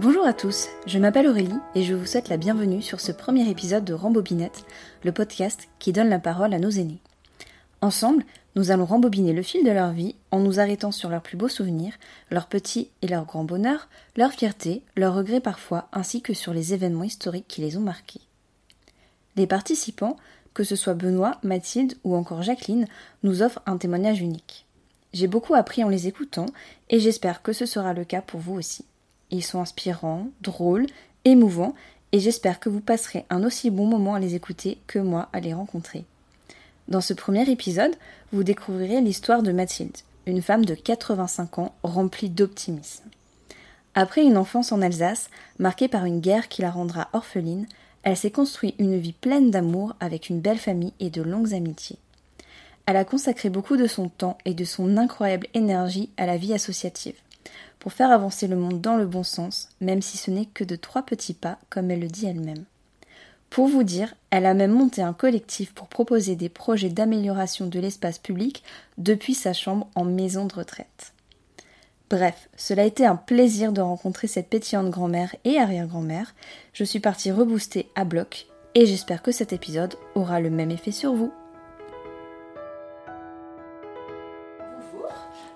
Bonjour à tous, je m'appelle Aurélie et je vous souhaite la bienvenue sur ce premier épisode de Rambobinette, le podcast qui donne la parole à nos aînés. Ensemble, nous allons rembobiner le fil de leur vie en nous arrêtant sur leurs plus beaux souvenirs, leurs petits et leurs grands bonheurs, leurs fiertés, leurs regrets parfois, ainsi que sur les événements historiques qui les ont marqués. Les participants, que ce soit Benoît, Mathilde ou encore Jacqueline, nous offrent un témoignage unique. J'ai beaucoup appris en les écoutant et j'espère que ce sera le cas pour vous aussi. Ils sont inspirants, drôles, émouvants, et j'espère que vous passerez un aussi bon moment à les écouter que moi à les rencontrer. Dans ce premier épisode, vous découvrirez l'histoire de Mathilde, une femme de 85 ans remplie d'optimisme. Après une enfance en Alsace, marquée par une guerre qui la rendra orpheline, elle s'est construit une vie pleine d'amour avec une belle famille et de longues amitiés. Elle a consacré beaucoup de son temps et de son incroyable énergie à la vie associative pour faire avancer le monde dans le bon sens, même si ce n'est que de trois petits pas, comme elle le dit elle-même. Pour vous dire, elle a même monté un collectif pour proposer des projets d'amélioration de l'espace public depuis sa chambre en maison de retraite. Bref, cela a été un plaisir de rencontrer cette pétillante grand-mère et arrière-grand-mère. Je suis partie rebooster à bloc et j'espère que cet épisode aura le même effet sur vous.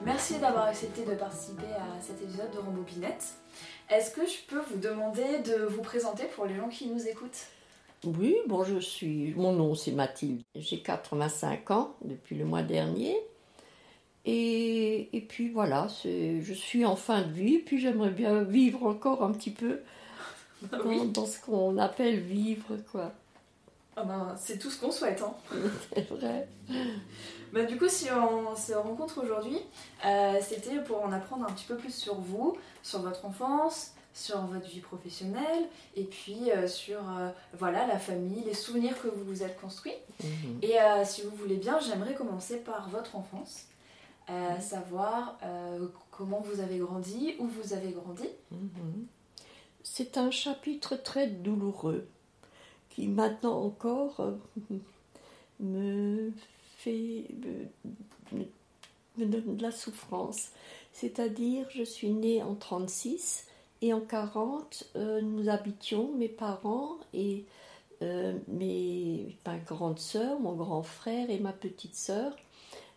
Merci d'avoir accepté de participer à cet épisode de Rambobinette. Est-ce que je peux vous demander de vous présenter pour les gens qui nous écoutent? Oui, bon, je suis. Mon nom c'est Mathilde. J'ai 85 ans depuis le mois dernier. Et, et puis voilà, je suis en fin de vie, puis j'aimerais bien vivre encore un petit peu dans, dans ce qu'on appelle vivre, quoi. Ah ben, c'est tout ce qu'on souhaite. Hein. c'est vrai. Bah, du coup, si on se rencontre aujourd'hui, euh, c'était pour en apprendre un petit peu plus sur vous, sur votre enfance, sur votre vie professionnelle, et puis euh, sur euh, voilà, la famille, les souvenirs que vous vous êtes construits. Mhm. Et si vous voulez bien, j'aimerais commencer par votre enfance. Mhm. Savoir comment vous avez grandi, où vous avez grandi. Mhm. C'est un chapitre très douloureux qui maintenant encore euh, me fait me, donne de la souffrance. C'est-à-dire, je suis née en 36 et en 40, euh, nous habitions, mes parents et euh, mes, ma grande sœur, mon grand frère et ma petite sœur,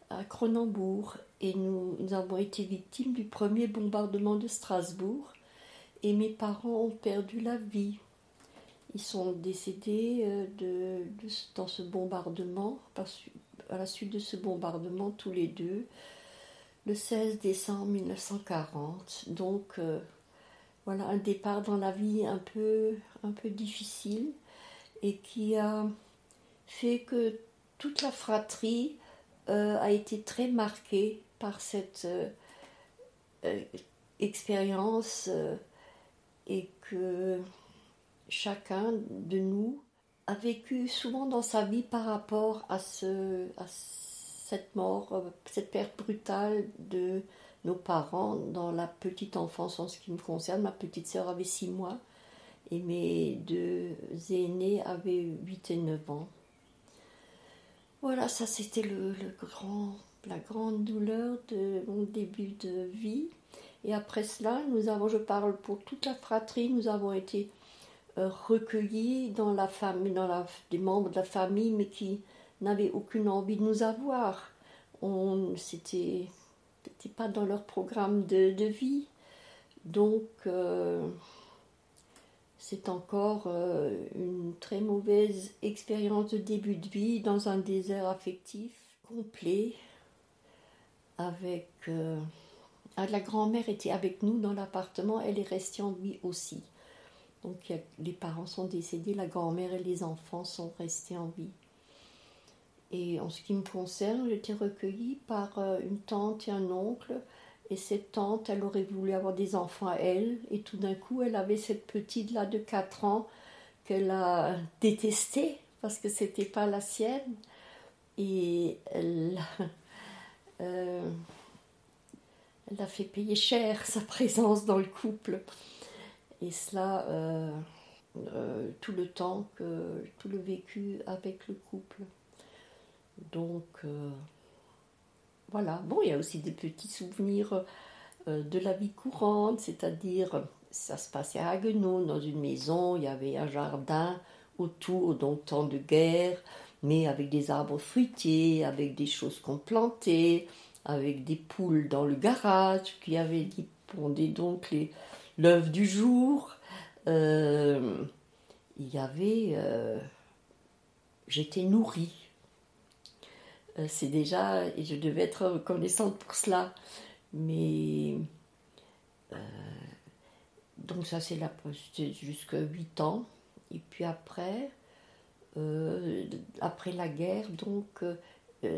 à Cronenbourg. Et nous avons été victimes du premier bombardement de Strasbourg. Et mes parents ont perdu la vie. Ils sont décédés euh, de, dans ce bombardement, à la suite de ce bombardement, tous les deux, le 16 décembre 1940. Donc, euh, voilà un départ dans la vie un peu, un peu difficile et qui a fait que toute la fratrie euh, a été très marquée par cette expérience et que chacun de nous a vécu souvent dans sa vie par rapport à, ce, à cette mort, euh, cette perte brutale de nos parents dans la petite enfance en ce qui me concerne. Ma petite sœur avait 6 mois et mes deux aînés avaient 8 et 9 ans. Voilà, ça c'était le, grand, la grande douleur de mon début de vie. Et après cela, nous avons, je parle pour toute la fratrie, nous avons été recueillis dans la famille, dans la, des membres de la famille, mais qui n'avaient aucune envie de nous avoir. On, c'était, c'était pas dans leur programme de, de vie. Donc, euh, c'est encore euh, une très mauvaise expérience de début de vie dans un désert affectif complet. Avec euh, ah, la grand-mère était avec nous dans l'appartement, elle est restée en vie aussi. Donc les parents sont décédés, la grand-mère et les enfants sont restés en vie. Et en ce qui me concerne, été recueillie par euh, une tante et un oncle. Et cette tante, elle aurait voulu avoir des enfants à elle. Et tout d'un coup, elle avait cette petite là de 4 ans qu'elle a détestée parce que c'était pas la sienne. Et elle, euh, elle a fait payer cher sa présence dans le couple. Et cela, euh, euh, tout le temps que tout le vécu avec le couple. Donc, euh, voilà. Bon, il y a aussi des petits souvenirs de la vie courante, c'est-à-dire ça se passait à Haguenau, dans une maison, il y avait un jardin autour, donc temps de guerre, mais avec des arbres fruitiers, avec des choses qu'on plantait, avec des poules dans le garage qui avaient pondé donc les l'œuf du jour. Euh, il y avait, euh, j'étais nourrie. Euh, c'est déjà, et je devais être reconnaissante pour cela. Mais donc ça c'est jusqu'à 8 ans. Et puis après, après la guerre, donc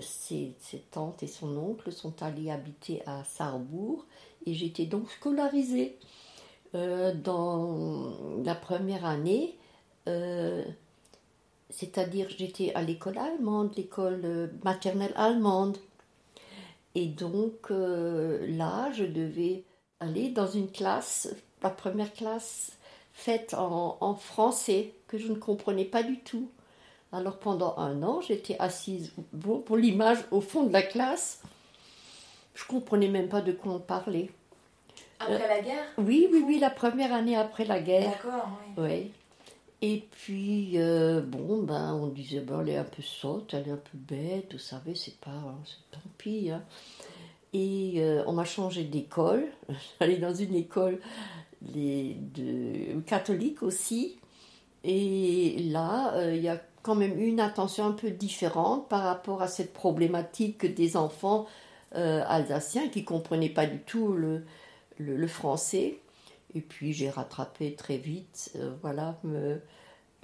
ses, ses, tantes et son oncle sont allés habiter à Sarrebourg et j'étais donc scolarisée. Dans la première année, euh, c'est-à-dire j'étais à l'école allemande, l'école euh, maternelle allemande. Et donc euh, là, je devais aller dans une classe, la première classe faite en, français, que je ne comprenais pas du tout. Alors pendant un an, j'étais assise pour l'image au fond de la classe. Je comprenais même pas de quoi on parlait. Après la guerre? Oui, oui, oui, la première année après la guerre. D'accord, oui. Et puis, euh, bon, ben, on disait, ben, elle est un peu sotte, elle est un peu bête, vous savez, c'est pas, hein, c'est tant pis. Hein. Et euh, on m'a changé d'école, j'allais dans une école de, catholique aussi. Et là, euh, il y a quand même une attention un peu différente par rapport à cette problématique des enfants alsaciens qui ne comprenaient pas du tout le, le français. Et puis j'ai rattrapé très vite, euh, voilà, me,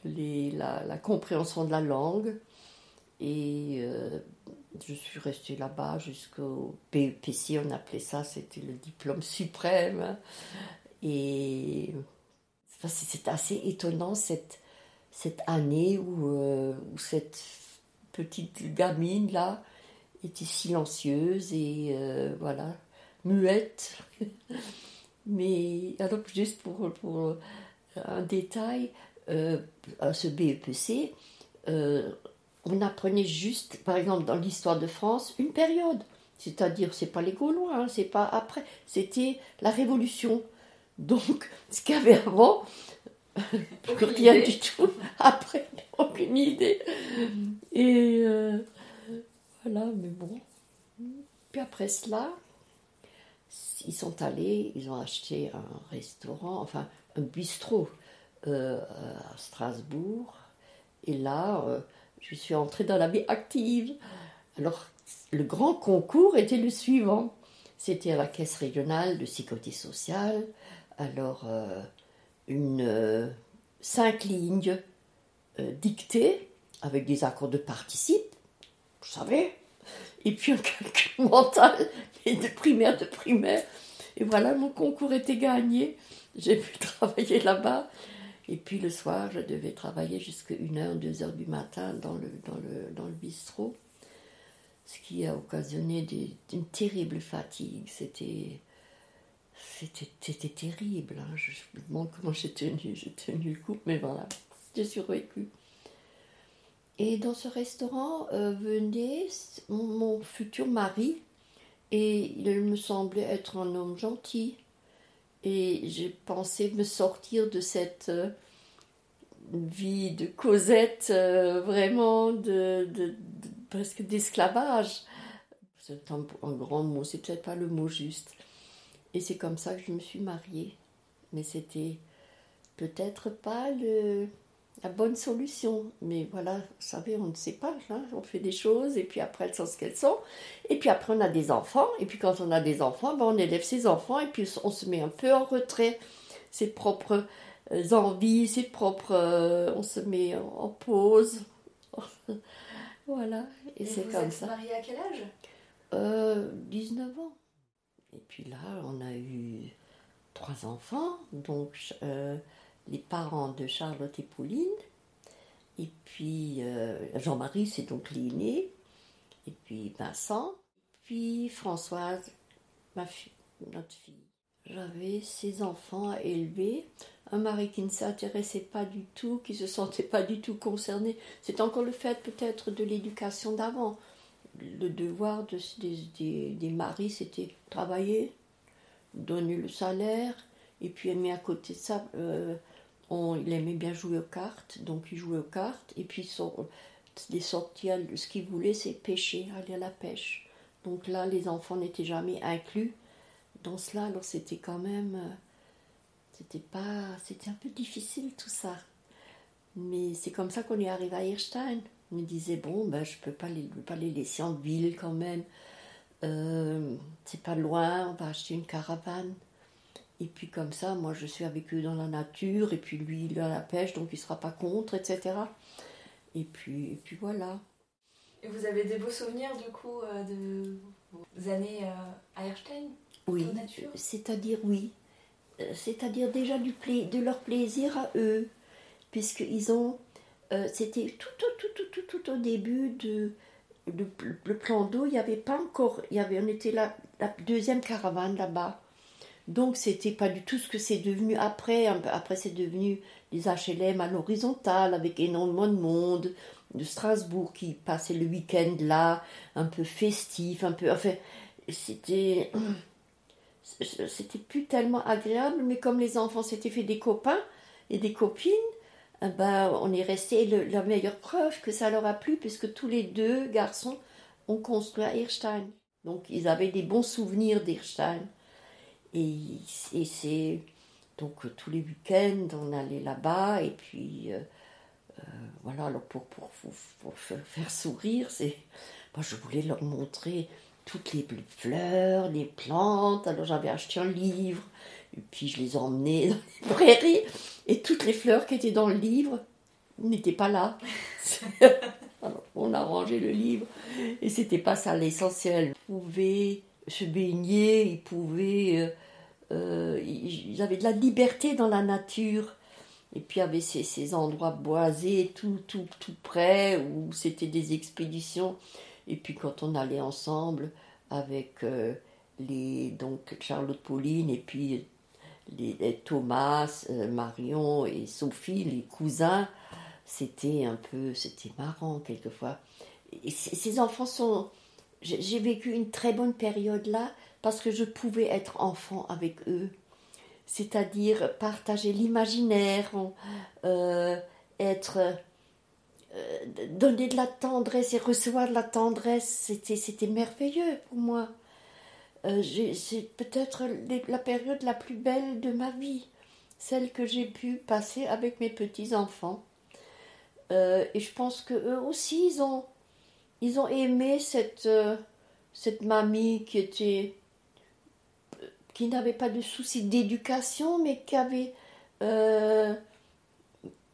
les, la, la, compréhension de la langue. Et euh, je suis restée là-bas jusqu'au BEPC, on appelait ça, c'était le diplôme suprême. Et c'est assez étonnant cette, cette année où, euh, où cette petite gamine là était silencieuse et voilà, muette. Mais alors, juste pour, pour un détail, euh, à ce BEPC, euh, on apprenait juste, par exemple, dans l'histoire de France, une période. C'est-à-dire, c'est pas les Gaulois, hein, c'est pas après, c'était la Révolution. Donc, ce qu'il y avait avant, rien du tout. Après, aucune idée. Et euh, voilà, mais bon. Puis après cela, ils sont allés, ils ont acheté un restaurant, enfin un bistrot euh, à Strasbourg. Et là, euh, je suis entrée dans la vie active. Alors, le grand concours était le suivant. C'était à la caisse régionale de sécurité sociale. Alors, euh, une cinq lignes dictées avec des accords de participe, vous savez, et puis un calcul mental et de primaire de primaire. Et voilà, mon concours était gagné. J'ai pu travailler là-bas. Et puis le soir, je devais travailler jusqu'à 1h, 2h du matin dans le, dans le, dans le bistrot. Ce qui a occasionné une terrible fatigue. C'était, c'était, terrible. Hein. Je, me demande comment j'ai tenu, j'ai tenu le coup, mais voilà, j'ai survécu. Et dans ce restaurant euh, venait mon, futur mari, et il me semblait être un homme gentil. Et j'ai pensé me sortir de cette euh, vie de Cosette, euh, vraiment de, presque d'esclavage. C'est un, grand mot, c'est peut-être pas le mot juste. Et c'est comme ça que je me suis mariée. Mais c'était peut-être pas le, la bonne solution. Mais voilà, vous savez, on ne sait pas. Hein. On fait des choses et puis après, elles sont ce qu'elles sont. Et puis après, on a des enfants. Et puis quand on a des enfants, ben, on élève ses enfants et puis on se met un peu en retrait. Ses propres euh, envies, ses propres. Euh, on se met en pause. voilà. Et, c'est comme ça. Vous mariée à quel âge? Euh, 19 ans. Et puis là, on a eu trois enfants. Donc. Euh, les parents de Charlotte et Pauline. Et puis euh, Jean-Marie, c'est donc l'aîné. Et puis Vincent. Puis Françoise, ma fille, notre fille. J'avais ces enfants à élever. Un mari qui ne s'intéressait pas du tout, qui se sentait pas du tout concerné. C'est encore le fait peut-être de l'éducation d'avant. Le devoir des, des maris, c'était travailler, donner le salaire, Et puis, mais à côté de ça, euh, il aimait bien jouer aux cartes, donc il jouait aux cartes. Et puis, son, les sorties, ce qu'il voulait, c'est pêcher, aller à la pêche. Donc là, les enfants n'étaient jamais inclus dans cela. Alors, c'était quand même. euh, C'était pas. C'était un peu difficile tout ça. Mais c'est comme ça qu'on est arrivé à Hirstein. On me disait, bon, ben, je peux pas les, pas les laisser en ville quand même. Euh, c'est pas loin, on va acheter une caravane. Et puis comme ça, moi je suis avec eux dans la nature, et puis lui il est à la pêche, donc il sera pas contre, etc. Et puis, et puis voilà. Et vous avez des beaux souvenirs du coup euh, de vos années euh, à Erstein? Oui, nature? c'est-à-dire oui. Euh, C'est-à-dire déjà du pla- de leur plaisir à eux, puisqu'ils ont. euh, C'était tout, tout, tout, tout, tout, tout au début de, de- le plan d'eau, il n'y avait pas encore. Il y avait, on était la, la deuxième caravane là-bas. Donc c'était pas du tout ce que c'est devenu après. Après c'est devenu des HLM à l'horizontale avec énormément de monde de Strasbourg qui passait le week-end là, un peu festif, un peu. Enfin, c'était c'était plus tellement agréable, mais comme les enfants s'étaient fait des copains et des copines, eh ben, on est resté la meilleure preuve que ça leur a plu, puisque tous les deux garçons ont construit à Hirstein. Donc ils avaient des bons souvenirs d'Hirstein. Et, c'est. Donc euh, tous les week-ends, on allait là-bas, et puis. euh, euh, voilà, alors pour, pour, pour, faire sourire, c'est. Moi, je voulais leur montrer toutes les fleurs, les plantes. Alors j'avais acheté un livre, et puis je les emmenais dans les prairies, et toutes les fleurs qui étaient dans le livre n'étaient pas là. Alors, on a rangé le livre, et c'était pas ça l'essentiel. Se baigner, ils pouvaient. euh, euh, ils avaient de la liberté dans la nature. Et puis il y avait ces, ces endroits boisés tout, tout, tout près où c'était des expéditions. Et puis quand on allait ensemble avec euh, les, donc Charlotte Pauline et puis les, Thomas, Marion et Sophie, les cousins, c'était un peu, c'était marrant quelquefois. Et ces enfants sont, j'ai vécu une très bonne période là parce que je pouvais être enfant avec eux c'est-à-dire partager l'imaginaire, euh, être euh, donner de la tendresse et recevoir de la tendresse, c'était merveilleux pour moi. Euh, c'est peut-être les- la période la plus belle de ma vie, celle que j'ai pu passer avec mes petits enfants. Euh, et je pense que eux aussi ils ont ils ont aimé cette euh, cette mamie qui était qui n'avait pas de soucis d'éducation, mais qui avait euh,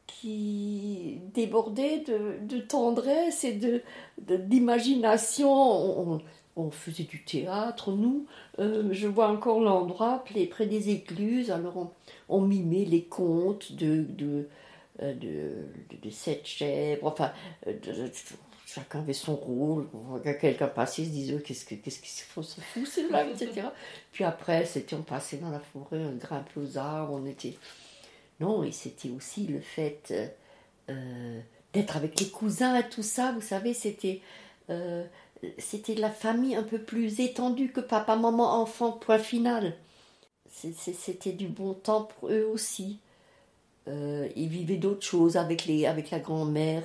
qui débordait de, tendresse et de d'imagination. On, faisait du théâtre, nous. Euh, je vois encore l'endroit près des écluses. Alors on, mimait les contes de de euh, de, sept chèvres. Enfin, euh, chacun avait son rôle. Voyait quelqu'un passer, se disait Oh, qu'est-ce que qu'est-ce qu'ils font, se fout là, etc. Puis après, c'était on passait dans la forêt, on grimpait aux arbres, on était. Non, et c'était aussi le fait euh, d'être avec les cousins et tout ça, vous savez, c'était. euh, c'était de la famille un peu plus étendue que papa, maman, enfant, point final. C'est- c'est- C'était du bon temps pour eux aussi. Euh, ils vivaient d'autres choses avec, les, avec la grand-mère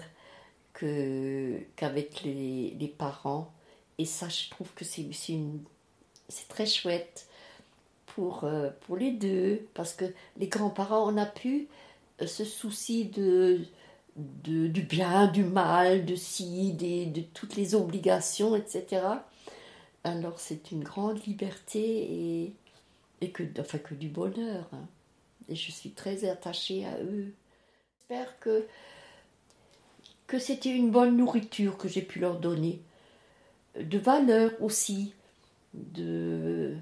qu'avec les, parents. Et ça, je trouve que c'est très chouette pour, euh, pour les deux, parce que les grands-parents, on a pu euh, se soucier de, de, du bien, du mal, de si, des, de toutes les obligations, etc. Alors c'est une grande liberté et, et que, enfin, que du bonheur. hein. Et je suis très attachée à eux. J'espère que, que c'était une bonne nourriture que j'ai pu leur donner. De valeur aussi. De,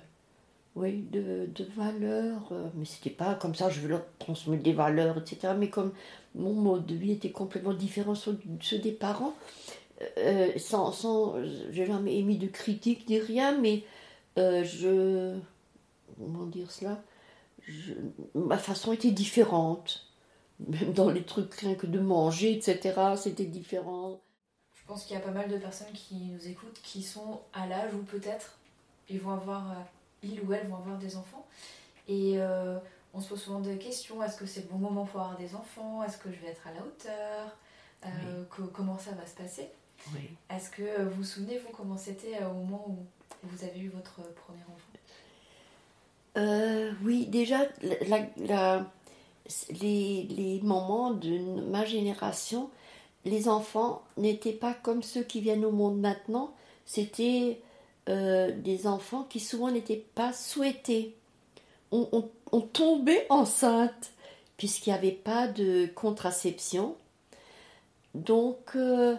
oui, de, de valeur. euh, Mais c'était pas comme ça, je veux leur transmettre des valeurs, etc. Mais comme mon mode de vie était complètement différent de ceux des parents, euh, sans, sans, j'ai jamais émis de critique ni rien, mais euh, je, comment dire cela, ma façon était différente. Même dans les trucs rien que de manger, etc., c'était différent. Je pense qu'il y a pas mal de personnes qui nous écoutent qui sont à l'âge où peut-être ils vont avoir, euh, ils ou elles vont avoir des enfants. Et euh, on se pose souvent des questions. Est-ce que c'est le bon moment pour avoir des enfants? Est-ce que je vais être à la hauteur? Euh, Comment ça va se passer? Est-ce que vous vous souvenez, vous, comment c'était au moment où vous avez eu votre premier enfant? Oui, déjà, la, les, moments de ma génération, les enfants n'étaient pas comme ceux qui viennent au monde maintenant. C'était euh, des enfants qui souvent n'étaient pas souhaités. On, tombait enceinte puisqu'il n'y avait pas de contraception. Donc, euh,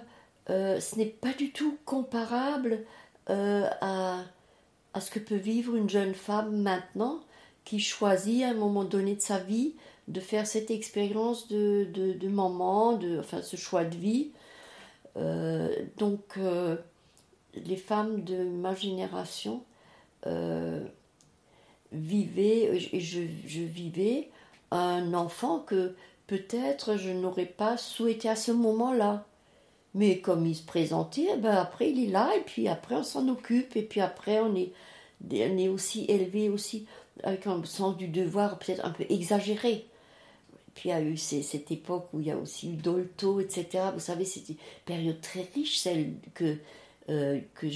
euh, ce n'est pas du tout comparable à, à, ce que peut vivre une jeune femme maintenant qui choisit à un moment donné de sa vie de faire cette expérience de, de, maman, de, enfin ce choix de vie. Euh, donc euh, les femmes de ma génération euh, vivaient, et je, vivais un enfant que peut-être je n'aurais pas souhaité à ce moment-là. Mais comme il se présentait, eh ben après il est là, et puis après on s'en occupe, et puis après on est, on est aussi élevé aussi avec un sens du devoir peut-être un peu exagéré. Puis il y a eu cette époque où il y a aussi eu Dolto, etc. Vous savez, c'était une période très riche, celle que, euh, que,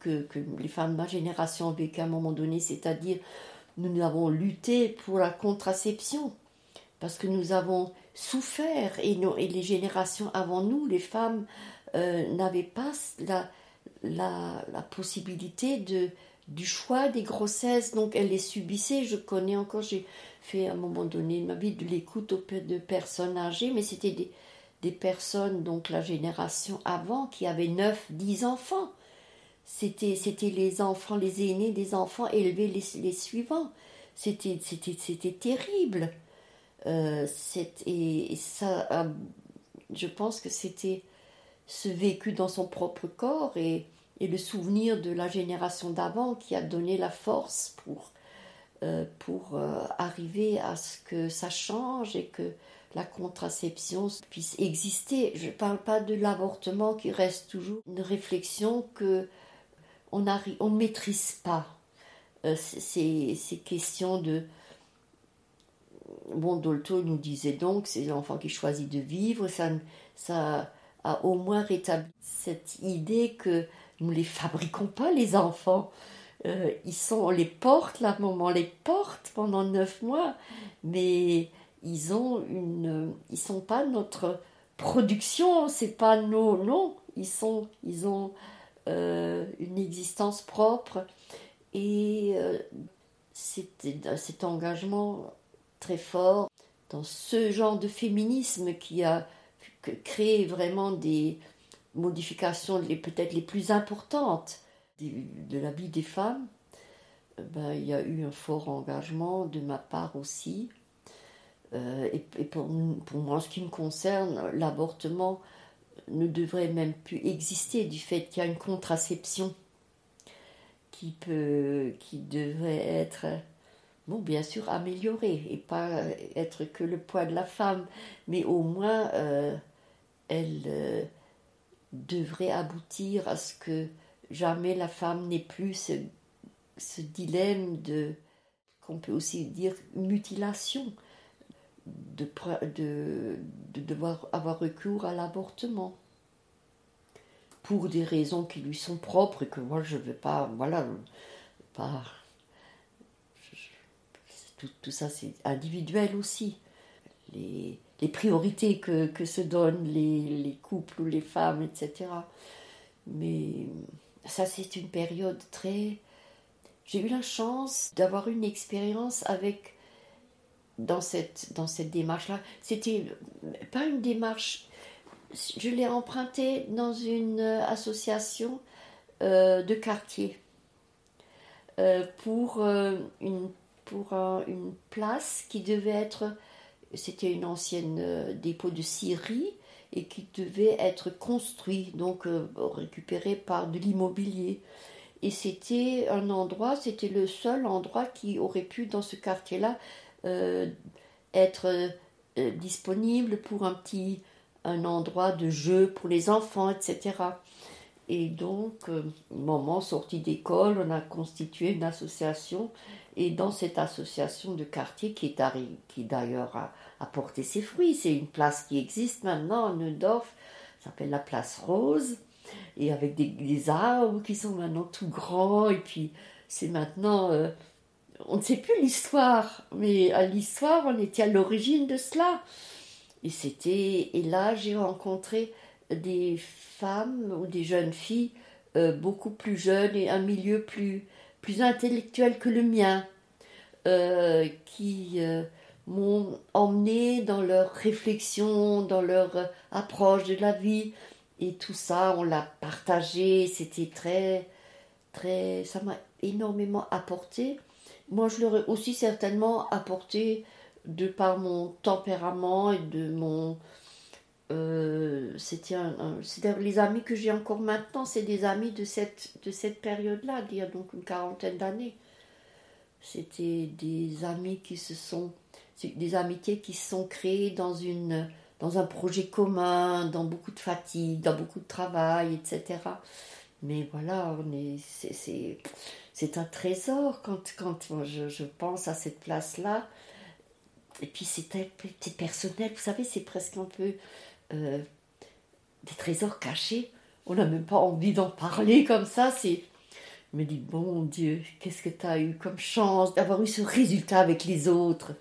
que, que les femmes de ma génération ont vécu à un moment donné, c'est-à-dire nous avons lutté pour la contraception, parce que nous avons souffert, et, et les générations avant nous, les femmes, euh, n'avaient pas la, la, possibilité de, du choix des grossesses, donc elles les subissaient. Je connais encore, à un moment donné de ma vie de l'écoute de personnes âgées, mais c'était des, des, personnes, donc la génération avant, qui avaient 9, 10 enfants. C'était, c'était les enfants, les aînés des enfants élever les, les suivants. C'était, c'était, c'était terrible. Euh, et, ça, euh, je pense que c'était ce vécu dans son propre corps et, et le souvenir de la génération d'avant qui a donné la force pour pour euh, arriver à ce que ça change et que la contraception puisse exister. Je ne parle pas de l'avortement qui reste toujours une réflexion que on ne maîtrise pas. Euh, ces, ces, questions de... Bon, Dolto nous disait donc, c'est l'enfant qui choisit de vivre, ça, ça a au moins rétabli cette idée que nous ne les fabriquons pas, les enfants. Euh, ils sont, on les porte, la maman les porte pendant neuf mois, mais ils ont une, ils sont pas notre production, c'est pas nos, non, ils sont, ils ont euh, une existence propre et euh, cet engagement très fort dans ce genre de féminisme qui a créé vraiment des modifications peut-être les plus importantes de la des femmes, euh, ben, il y a eu un fort engagement de ma part aussi. Euh, et, pour, pour, moi, en ce qui me concerne, l'avortement ne devrait même plus exister du fait qu'il y a une contraception qui, peut, qui devrait être, bon, bien sûr, améliorée et pas être que le poids de la femme, mais au moins euh, elle devrait aboutir à ce que jamais la femme n'est plus ce, dilemme de, qu'on peut aussi dire, mutilation, de, de, de devoir avoir recours à l'avortement pour des raisons qui lui sont propres et que moi je ne veux pas, voilà, pas. tout, tout, ça c'est individuel aussi. Les, les priorités que, que, se donnent les, les couples ou les femmes, etc. Mais ça, c'est une période très. J'ai eu la chance d'avoir une expérience avec. Dans cette, dans cette démarche-là. C'était pas une démarche. Je l'ai empruntée dans une association euh, de quartier euh, pour, euh, une, pour une place qui devait être. C'était une ancienne dépôt de scierie et qui devait être construit, donc euh, récupéré par de l'immobilier. Et c'était un endroit, c'était le seul endroit qui aurait pu, dans ce quartier-là, euh, être euh, disponible pour un petit un endroit de jeu pour les enfants, etc. Et donc, moment sorti d'école, on a constitué une association. Et dans cette association de quartier, qui, est qui d'ailleurs a, a, porté ses fruits, c'est une place qui existe maintenant à Neudorf, s'appelle la place Rose, et avec des, arbres qui sont maintenant tout grands. Et puis, c'est maintenant. Euh, on ne sait plus l'histoire, mais à l'histoire, on était à l'origine de cela. Et c'était. Et là, j'ai rencontré des femmes ou des jeunes filles euh, beaucoup plus jeunes et un milieu plus, plus intellectuel que le mien, euh, qui m'ont emmené dans leur réflexion, dans leur approche de la vie. Et tout ça, on l'a partagé, c'était très, très, ça m'a énormément apporté. Moi, je leur ai aussi certainement apporté de par mon tempérament et de mon, euh, c'était un, les amis que j'ai encore maintenant, c'est des amis de cette, de cette période-là, d'il y a donc une quarantaine d'années. C'était des amis qui se sont, des amitiés qui sont créées dans, une, dans un projet commun, dans beaucoup de fatigue, dans beaucoup de travail, etc. Mais voilà, on est, c'est, c'est, un trésor quand, quand je, je pense à cette place-là. Et puis c'est personnel, vous savez, c'est presque un peu euh, des trésors cachés. On n'a même pas envie d'en parler comme ça. C'est, je me dis, bon Dieu, qu'est-ce que tu as eu comme chance d'avoir eu ce résultat avec les autres?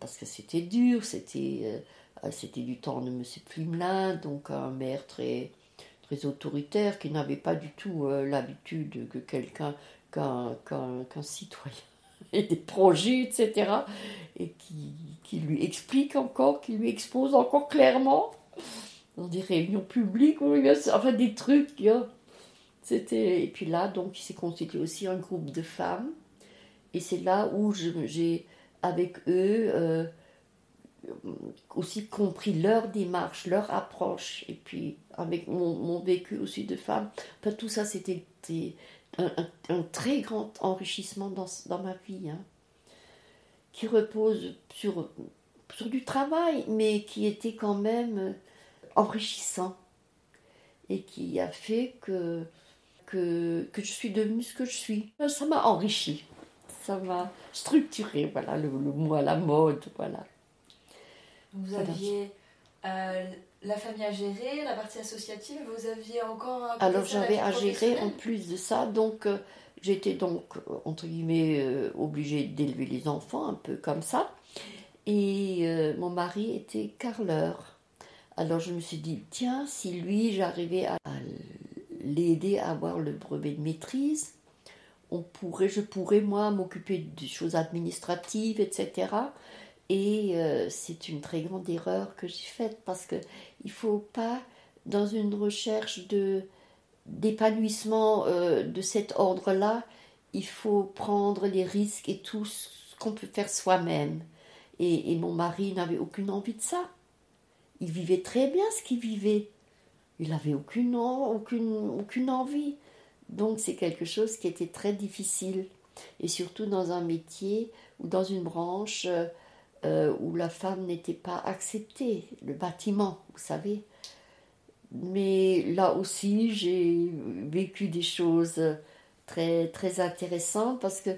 Parce que c'était dur, c'était, euh, c'était du temps de M. Plumelin, donc un maire très, très autoritaire qui n'avait pas du tout euh, l'habitude que quelqu'un, qu'un, qu'un, citoyen ait des projets, etc. Et qui, qui lui explique encore, qui lui expose encore clairement dans des réunions publiques, enfin des trucs. C'était et puis là, donc, il s'est constitué aussi un groupe de femmes. Et c'est là où j'ai, avec eux, euh, aussi compris leur démarche, leur approche. Et puis, avec mon, vécu aussi de femme, enfin, tout ça, c'était un, très grand enrichissement dans, ma vie. Hein, qui repose sur, du travail, mais qui était quand même enrichissant et qui a fait que, que, je suis devenue ce que je suis. Ça m'a enrichi, ça m'a structuré, voilà le, le, mot à la mode, voilà. Vous aviez euh, la famille à gérer, la partie associative, vous aviez encore... Alors j'avais à gérer en plus de ça, donc euh, j'étais donc, entre guillemets, euh, obligée d'élever les enfants, un peu comme ça. Et mon mari était carleur. Alors je me suis dit, tiens, si lui, j'arrivais à l'aider à avoir le brevet de maîtrise, pourrait, je pourrais, moi, m'occuper des choses administratives, etc. Et euh, c'est une très grande erreur que j'ai faite parce qu'il ne faut pas, dans une recherche de d'épanouissement euh, de cet ordre-là, il faut prendre les risques et tout ce qu'on peut faire soi-même. et mon mari n'avait aucune envie de ça. Il vivait très bien ce qu'il vivait. Il n'avait aucune, aucune, aucune envie. Donc c'est quelque chose qui était très difficile. Et surtout dans un métier ou dans une branche euh, où la femme n'était pas acceptée, le bâtiment, vous savez. Mais là aussi, j'ai vécu des choses très, très intéressantes parce que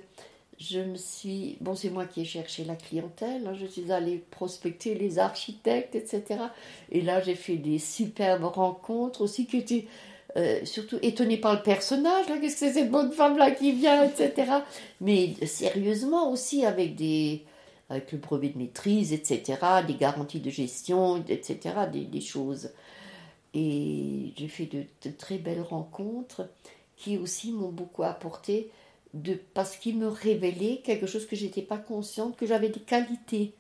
je me suis. Bon, c'est moi qui ai cherché la clientèle. Hein. je suis allée prospecter les architectes, etc. Et là, j'ai fait des superbes rencontres aussi qui étaient euh, surtout étonnées par le personnage. Qu'est-ce que c'est cette bonne femme-là qui vient, etc. Mais sérieusement aussi avec des. Avec le brevet de maîtrise, etc., des garanties de gestion, etc., des, choses. Et j'ai fait de, de très belles rencontres qui aussi m'ont beaucoup apporté de, parce qu'il me révélait quelque chose que j'étais pas consciente, que j'avais des qualités.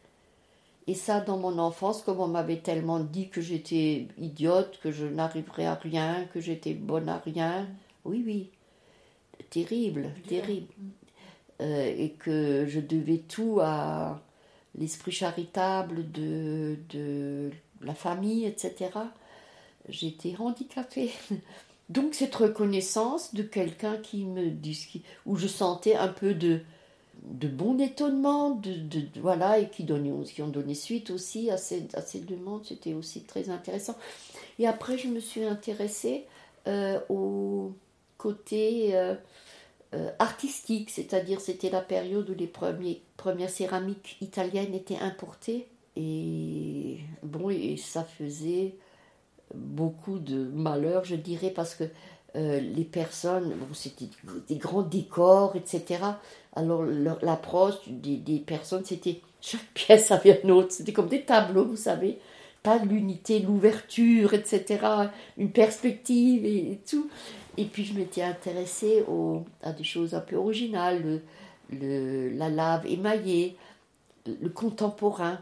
Et ça, dans mon enfance, comme on m'avait tellement dit que j'étais idiote, que je n'arriverais à rien, que j'étais bonne à rien, oui, oui, terrible, terrible. Euh, et que je devais tout à l'esprit charitable de, de la famille, etc. J'étais handicapée. Donc cette reconnaissance de quelqu'un qui me dit, où je sentais un peu de, de bon étonnement, de, voilà, et qui, qui ont donné suite aussi à ces, à ces demandes, c'était aussi très intéressant. Et après, je me suis intéressée euh, au côté euh, euh, artistique, c'est-à-dire c'était la période où les premiers, premières céramiques italiennes étaient importées. Et bon, et ça faisait beaucoup de malheur, je dirais, parce que les personnes, bon, c'était des grands décors, etc. Alors l'approche des, des personnes, c'était chaque pièce avait un autre, c'était comme des tableaux, vous savez pas l'unité, l'ouverture, etc., une perspective et, tout. Et puis je m'étais intéressée à des choses un peu originales, le, la lave émaillée, le contemporain.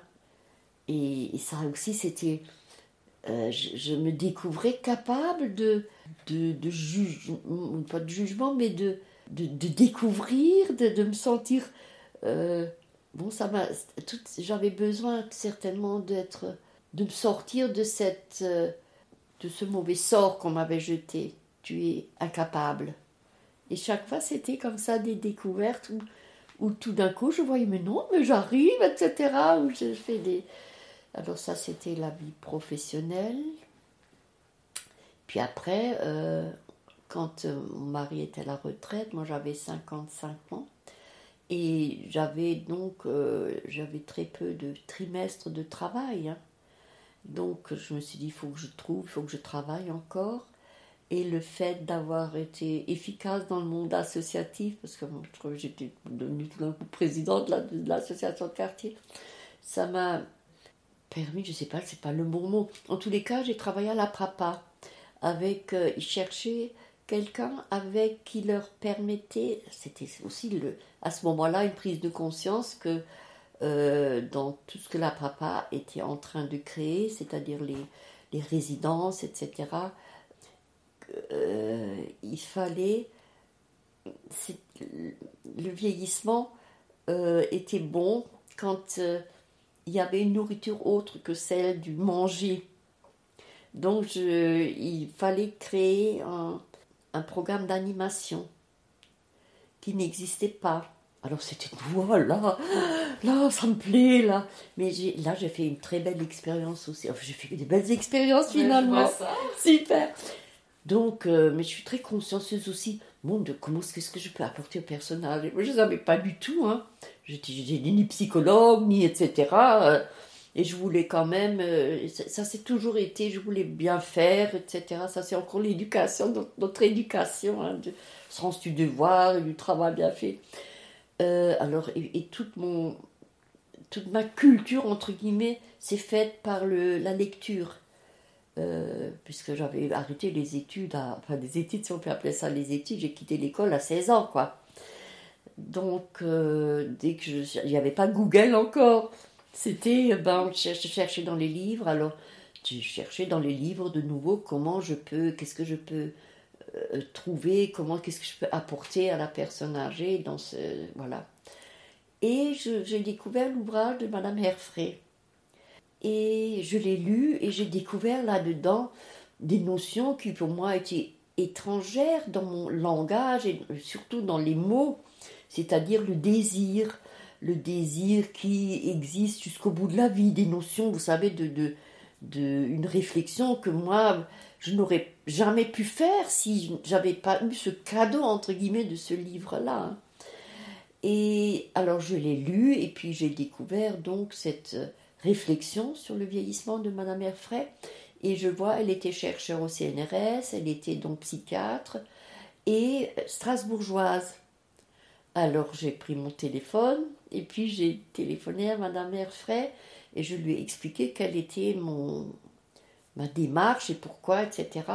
Et, ça aussi, c'était. Euh, je, me découvrais capable de, de, de jugement, pas de jugement, mais de, de, découvrir, de, me sentir. Euh, bon, ça m'a. J'avais besoin certainement d'être de me sortir de, cette, euh, de ce mauvais sort qu'on m'avait jeté. Tu es incapable. Et chaque fois, c'était comme ça des découvertes où, où tout d'un coup, je voyais, mais non, mais j'arrive, etc. Où je fais des... Alors ça, c'était la vie professionnelle. Puis après, euh, quand euh, mon mari était à la retraite, moi j'avais 55 ans. Et j'avais donc j'avais très peu de trimestres de travail. Hein. Donc je me suis dit, il faut que je trouve, il faut que je travaille encore. Et le fait d'avoir été efficace dans le monde associatif, parce que j'étais devenue tout d'un coup présidente de l'association de quartier, ça m'a permis, je ne sais pas, c'est pas le bon mot. En tous les cas, j'ai travaillé à la Prapa avec, euh, ils cherchaient quelqu'un avec qui leur permettait, c'était aussi le, à ce moment-là une prise de conscience que euh, dans tout ce que la papa était en train de créer, c'est-à-dire les, les, résidences, etc. Euh, il fallait. Le vieillissement était bon quand il y avait une nourriture autre que celle du manger. Donc il fallait créer un, un programme d'animation qui n'existait pas. Alors c'était voilà, là, ça me plaît, là. Mais là, j'ai fait une très belle expérience aussi. Enfin, j'ai fait des belles expériences finalement. Super. Donc, euh, mais je suis très consciencieuse aussi, bon, de comment est-ce que je peux apporter au personnage? Moi, je ne savais pas du tout, hein. J'étais ni psychologue, ni etc. Euh, et je voulais quand même, euh, ça, c'est toujours été, je voulais bien faire, etc. Ça, c'est encore l'éducation, notre, éducation, hein, de sens du devoir, du travail bien fait. Euh, alors, et, toute, mon, toute ma culture, entre guillemets, s'est faite par le, la lecture. Euh, puisque j'avais arrêté les études, enfin des études, si on peut appeler ça les études, j'ai quitté l'école à 16 ans, quoi. Donc, dès que je. Il n'y avait pas Google encore. C'était, ben, je cherchais dans les livres, alors je cherchais dans les livres de nouveau comment je peux, qu'est-ce que je peux euh, trouver comment qu'est-ce que je peux apporter à la personne âgée dans ce voilà. Et j'ai découvert l'ouvrage de Madame Herfray et je l'ai lu et j'ai découvert là-dedans des notions qui pour moi étaient étrangères dans mon langage et surtout dans les mots, c'est-à-dire le désir, le désir qui existe jusqu'au bout de la vie, des notions, vous savez, de, de, de une réflexion que moi je n'aurais jamais pu faire si j'avais pas eu ce cadeau entre guillemets de ce livre-là. Hein. Et alors je l'ai lu et puis j'ai découvert donc cette réflexion sur le vieillissement de Madame Herfray. Et je vois, elle était chercheure au CNRS, elle était donc psychiatre et strasbourgeoise. Alors j'ai pris mon téléphone et puis j'ai téléphoné à Madame Herfray et je lui ai expliqué quel était mon, ma démarche et pourquoi, etc.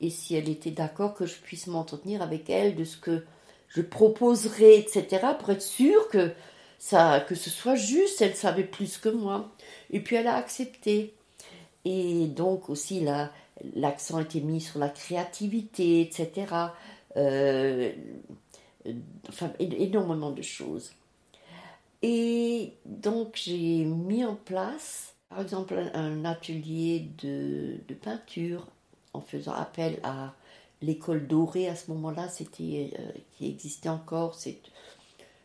Et si elle était d'accord que je puisse m'entretenir avec elle de ce que je proposerais, etc., pour être sûre que, ce soit juste, elle savait plus que moi. Et puis elle a accepté. Et donc aussi, l'accent était mis sur la créativité, etc. enfin, énormément de choses. Et donc j'ai mis en place par exemple un atelier de, peinture en faisant appel à l'école dorée à ce moment-là, c'était euh, qui existait encore, c'est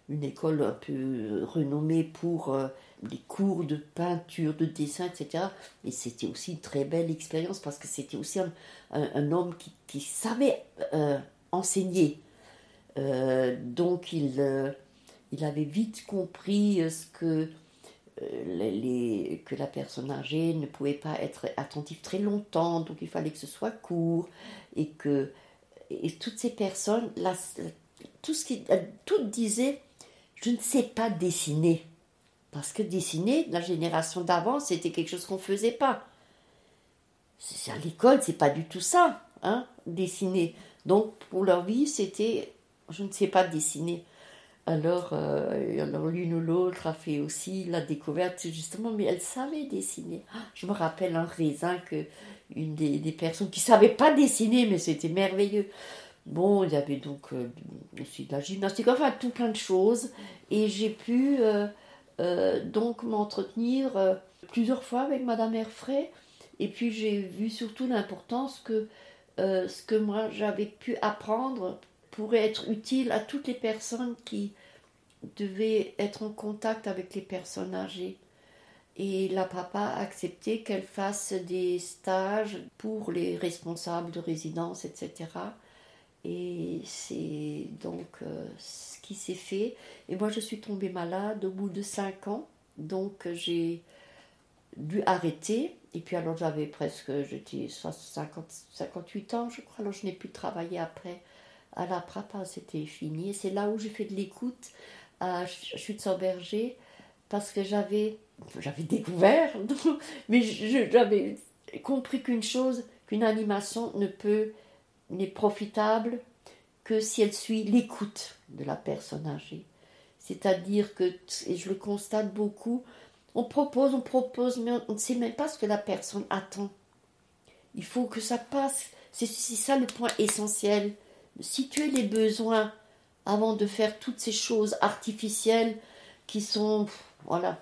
une école un peu renommée pour euh, des cours de peinture, de dessin, etc. Et c'était aussi une très belle expérience parce que c'était aussi un, homme qui, savait euh, enseigner. Euh, donc il, il avait vite compris ce que, que la personne âgée ne pouvait pas être attentive très longtemps, donc il fallait que ce soit court et que et toutes ces personnes, tout ce qui, tout disait, je ne sais pas dessiner. Parce que dessiner, la génération d'avant, c'était quelque chose qu'on ne faisait pas. À l'école, c'est pas du tout ça, hein, dessiner. Donc pour leur vie, c'était, je ne sais pas dessiner. Alors, euh, alors l'une ou l'autre a fait aussi la découverte, justement, mais elle savait dessiner. Ah, je me rappelle un raisin que une des, personnes qui ne savaient pas dessiner, mais c'était merveilleux. Bon, il y avait donc euh, aussi de la gymnastique, enfin tout plein de choses. Et j'ai pu euh, donc m'entretenir plusieurs fois avec Madame Herfray. Et puis j'ai vu surtout l'importance que ce que moi j'avais pu apprendre pourrait être utile à toutes les personnes qui devaient être en contact avec les personnes âgées. Et la papa a accepté qu'elle fasse des stages pour les responsables de résidence, etc. Et c'est donc euh, ce qui s'est fait. Et moi, je suis tombée malade au bout de 5 ans. Donc, j'ai dû arrêter. Et puis, alors, j'avais presque, j'étais 58 ans, je crois. Alors, je n'ai plus travaillé après à la Prata. C'était fini. C'est là où j'ai fait de l'écoute à Schützenberger parce que j'avais, j'avais découvert, mais j'avais compris qu'une chose, qu'une animation ne peut n'est profitable que si elle suit l'écoute de la personne âgée. C'est-à-dire que, et je le constate beaucoup, on propose, on propose, mais on ne sait même pas ce que la personne attend. Il faut que ça passe. C'est ça le point essentiel. Situer les besoins avant de faire toutes ces choses artificielles qui sont, voilà,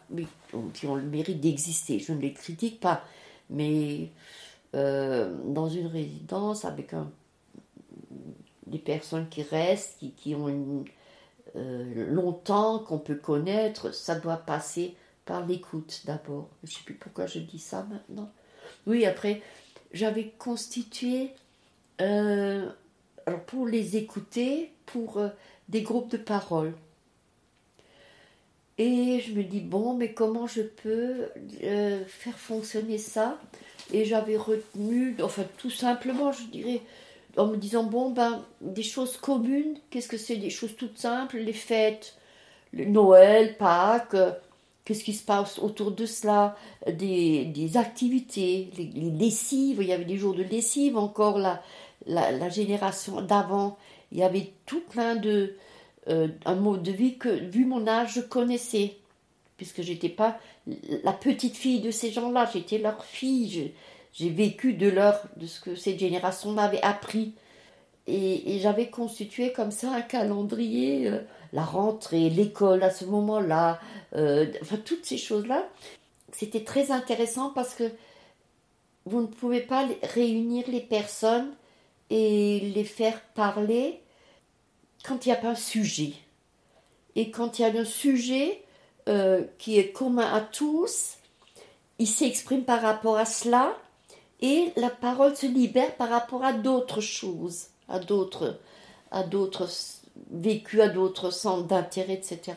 qui ont le mérite d'exister. Je ne les critique pas, mais euh, dans une résidence avec des personnes qui restent, qui, qui ont euh, longtemps, qu'on peut connaître, ça doit passer par l'écoute d'abord. Je ne sais plus pourquoi je dis ça maintenant. Oui, après, j'avais constitué, euh, alors pour les écouter, pour euh, des groupes de parole. Et je me dis, bon, mais comment je peux faire fonctionner ça? Et j'avais retenu, enfin tout simplement, je dirais, en me disant bon ben des choses communes qu'est-ce que c'est des choses toutes simples les fêtes Noël Pâques euh, qu'est-ce qui se passe autour de cela? Des, des activités les, lessives il y avait des jours de lessive encore la, génération d'avant il y avait tout plein de euh, un mode de vie que vu mon âge je connaissais puisque j'étais pas la petite fille de ces gens-là j'étais leur fille j'ai vécu de leur, de ce que cette génération m'avait appris. Et, j'avais constitué comme ça un calendrier, euh, la rentrée, l'école à ce moment-là, euh, enfin toutes ces choses-là. C'était très intéressant parce que vous ne pouvez pas réunir les personnes et les faire parler quand il n'y a pas un sujet. Et quand il y a un sujet euh, qui est commun à tous, il s'exprime par rapport à cela et la parole se libère par rapport à d'autres choses, à d'autres, à d'autres vécus, à d'autres centres d'intérêt, etc.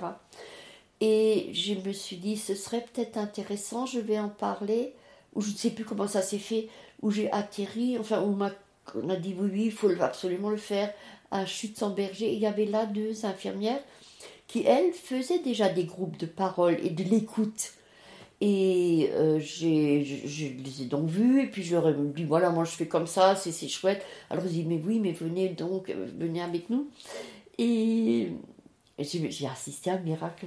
Et je me suis dit, ce serait peut-être intéressant, je vais en parler, ou je ne sais plus comment ça s'est fait, où j'ai atterri, enfin, où on a dit oui, oui, il faut absolument le faire à Chute sans berger. il y avait là deux infirmières qui, elles, faisaient déjà des groupes de parole et de l'écoute. Et euh, j'ai, je, les ai donc vus, et puis je leur ai dit voilà, moi je fais comme ça, c'est, c'est chouette. Alors ils disent mais oui, mais venez donc, euh, venez avec nous. Et, j'ai, assisté à un miracle.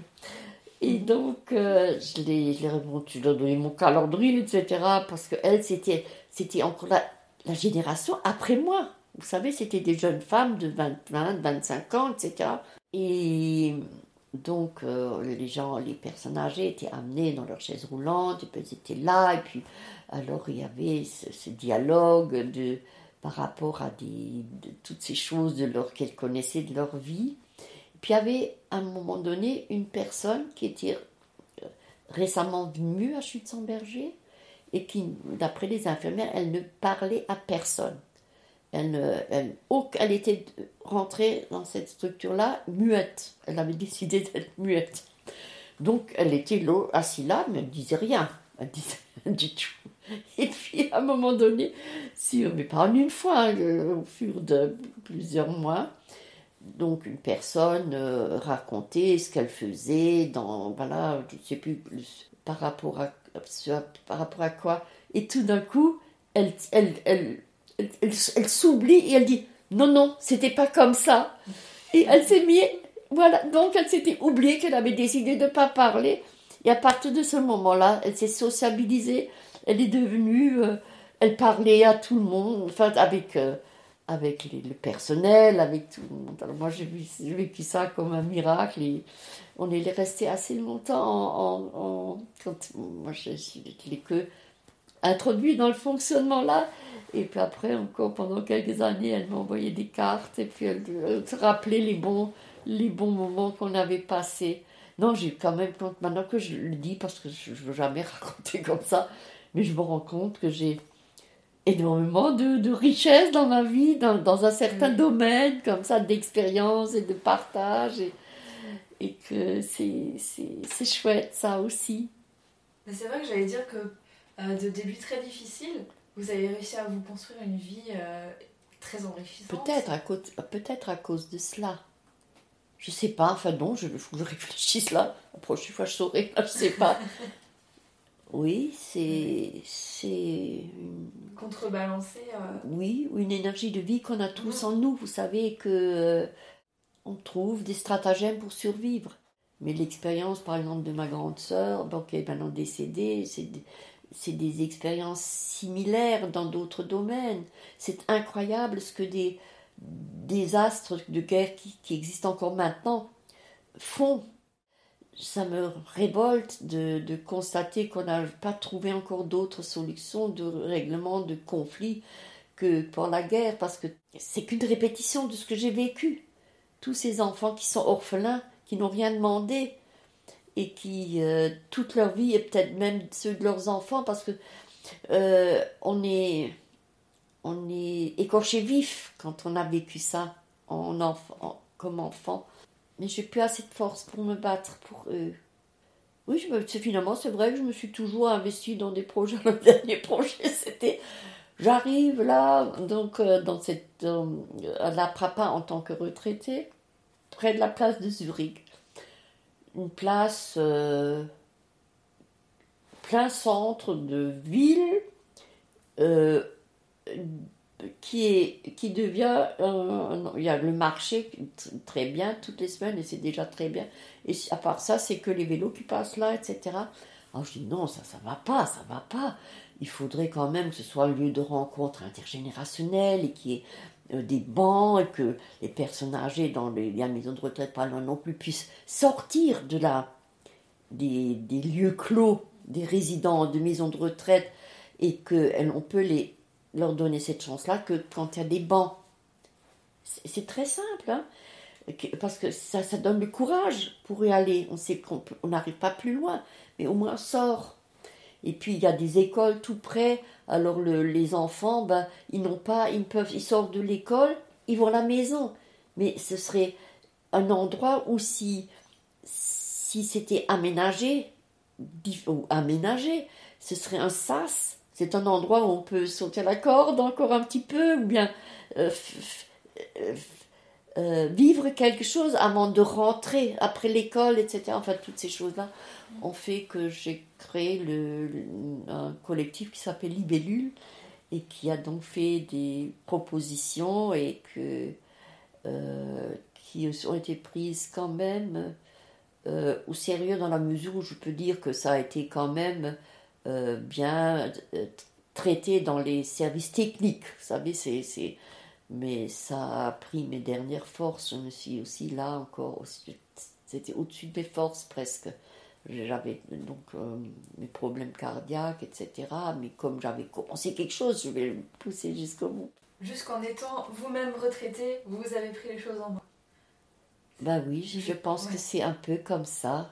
Et mhm. donc euh, je, les, je, leur ai donné mon calendrier, etc. Parce que elle, c'était, c'était encore la, la génération après moi. Vous savez, c'était des jeunes femmes de 20, 20 25 ans, etc. Et donc, euh, les gens, les personnes âgées étaient amenés dans leurs chaises roulantes, et puis ils étaient là, et puis alors il y avait ce, dialogue de, par rapport à toutes ces choses de leur, qu'elles connaissaient de leur vie. Puis il y avait à un moment donné une personne qui était euh, récemment venue à Schützenberger et qui, d'après les infirmières, elle ne parlait à personne. Elle, ne, elle, elle était rentrée dans cette structure-là muette. Elle avait décidé d'être muette. Donc elle était assise là, mais elle ne disait rien. Elle disait rien du tout. Et puis à un moment donné, si, mais pas en une fois, hein, au fur de plusieurs mois, donc une personne euh, racontait ce qu'elle faisait dans, voilà, je ne sais plus par rapport à, par rapport à quoi. Et tout d'un coup, elle, elle, elle, elle, s'oublie et elle dit non, non, c'était pas comme ça. Et elle s'est mise, voilà, donc elle s'était oubliée qu'elle avait décidé de ne pas parler. Et à partir de ce moment-là, elle s'est sociabilisée, elle est devenue, euh, elle parlait à tout le monde, enfin avec, euh, avec le personnel, avec tout le monde. Alors moi j'ai vécu ça comme un miracle on est resté assez longtemps quand moi je, l'ai que introduit dans le fonctionnement là. Et puis après, encore pendant quelques années, elle m'envoyait des cartes et puis elle, se rappelait les bons, les bons moments qu'on avait passés. Non, j'ai quand même maintenant que je le dis, parce que je ne veux jamais raconter comme ça, mais je me rends compte que j'ai énormément de, de richesse dans ma vie, dans, dans un certain domaine, comme ça, d'expérience et de partage, et, et que c'est chouette, ça aussi. C'est vrai que j'allais dire que euh, de début très difficile, vous avez réussi à vous construire une vie euh, très enrichissante. Peut-être à, cause, peut à cause de cela. Je sais pas, enfin non, il faut que je réfléchisse là. La prochaine fois, je saurai, je sais pas. Oui, c'est. c'est Contrebalancer. Euh... Oui, une énergie de vie qu'on a tous en nous. Vous savez que. Euh, on trouve des stratagèmes pour survivre. Mais l'expérience, par exemple, de ma grande sœur, qui est maintenant décédée, c'est c'est des expériences similaires dans d'autres domaines. C'est incroyable ce que des, des astres de guerre qui, qui existent encore maintenant font ça me révolte de, constater qu'on n'a pas trouvé encore d'autres solutions de règlement de conflits que pour la guerre, parce que c'est qu'une répétition de ce que j'ai vécu. Tous ces enfants qui sont orphelins, qui n'ont rien demandé, et qui, euh, toute leur vie, et peut-être même ceux de leurs enfants, parce que euh, on est on est écorché vif quand on a vécu ça en enfant, comme enfant. Mais j'ai plus assez de force pour me battre pour eux. Oui, je finalement, c'est vrai que je me suis toujours investie dans des projets. Le dernier projet, c'était. J'arrive là, donc, euh, dans cette. à la Prapa en tant que retraité, près de la place de Zurich. Une place. Euh, plein centre de ville. Euh, qui, est, qui devient. il y a le marché très bien toutes les semaines et c'est déjà très bien. Et à part ça, c'est que les vélos qui passent là, etc. Alors je dis non, ça, ça va pas, ça va pas. Il faudrait quand même que ce soit un lieu de rencontre intergénérationnelle et qu'il y ait euh, des bancs et que les personnes âgées dans les, maisons de retraite, pas loin non plus, puissent sortir de la, des, des lieux clos, des résidents de maisons de retraite et qu'on peut les leur donner cette chance-là que quand il y a des bancs. C'est très simple, hein parce que ça, donne le courage pour y aller. On sait qu'on n'arrive pas plus loin, mais au moins on sort. Et puis il y a des écoles tout près. Alors le, les enfants, ben, ils n'ont pas, ils peuvent, ils sortent de l'école, ils vont à la maison. Mais ce serait un endroit où si, si c'était aménagé, ou aménagé, ce serait un sas c'est un endroit où on peut sauter la corde encore un petit peu, ou bien euh, euh, euh, vivre quelque chose avant de rentrer, après l'école, etc. Enfin, toutes ces choses-là ont fait que j'ai créé le, un collectif qui s'appelle Libellule et qui a donc fait des propositions et que, qui ont été prises quand même au sérieux dans la mesure où je peux dire que ça a été quand même euh, bien euh, traité dans les services techniques. Vous savez, c'est, mais ça a pris mes dernières forces. Je me suis aussi là encore, c'était au-dessus de mes forces presque. J'avais donc euh, mes problèmes cardiaques, etc. Mais comme j'avais commencé quelque chose, je vais le pousser jusqu'au bout. Jusqu'en étant vous-même retraité, vous avez pris les choses en main. Bah oui, je pense que c'est un peu comme ça.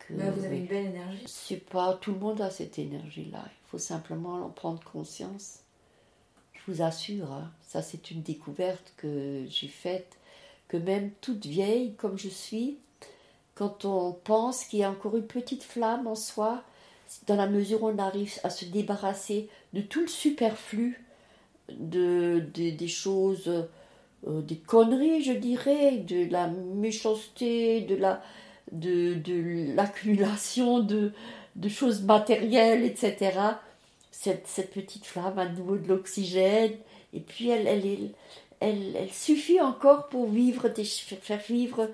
Que, vous avez une belle énergie. C'est pas tout le monde a cette énergie-là. Il faut simplement en prendre conscience. Je vous assure, hein, ça c'est une découverte que j'ai faite, que même toute vieille comme je suis, quand on pense qu'il y a encore une petite flamme en soi, dans la mesure où on arrive à se débarrasser de tout le superflu, de, des choses, euh, des conneries, je dirais, de la méchanceté, de la de, de l'accumulation de, de choses matérielles, etc. Cette, cette, petite flamme à nouveau de l'oxygène, et puis elle, elle, elle, elle, suffit encore pour vivre, faire vivre,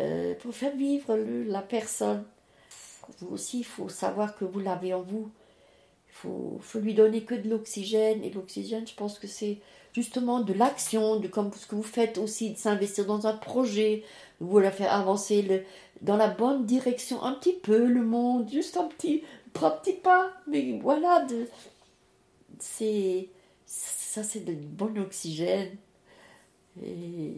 euh, pour faire vivre la personne. Vous aussi, il faut savoir que vous l'avez en vous. Il faut, faut lui donner que de l'oxygène, et l'oxygène, je pense que c'est justement de l'action, de comme ce que vous faites aussi, de s'investir dans un projet, vous la faire avancer dans la bonne direction, un petit peu le monde, juste un petit, trois petits pas, mais voilà, c'est, ça c'est de bon oxygène. Et,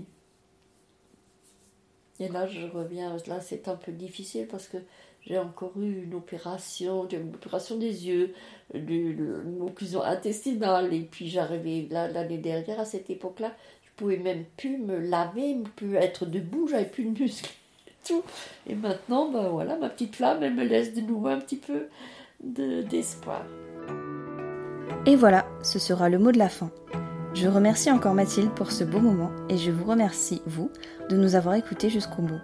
et là je reviens, là c'est un peu difficile parce que j'ai encore eu une opération, une opération des yeux, une occlusion intestinale, et puis j'arrivais l'année dernière à cette époque-là, je pouvais même plus me laver, plus être debout, j'avais plus de muscles. Tout. Et maintenant, ben voilà, ma petite flamme, elle me laisse de nouveau un petit peu d'espoir. et voilà, ce sera le mot de la fin. Je remercie encore Mathilde pour ce beau moment et je vous remercie, vous, de nous avoir écoutés jusqu'au bout.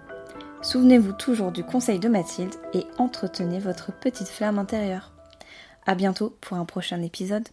Souvenez-vous toujours du conseil de Mathilde et entretenez votre petite flamme intérieure. À bientôt pour un prochain épisode.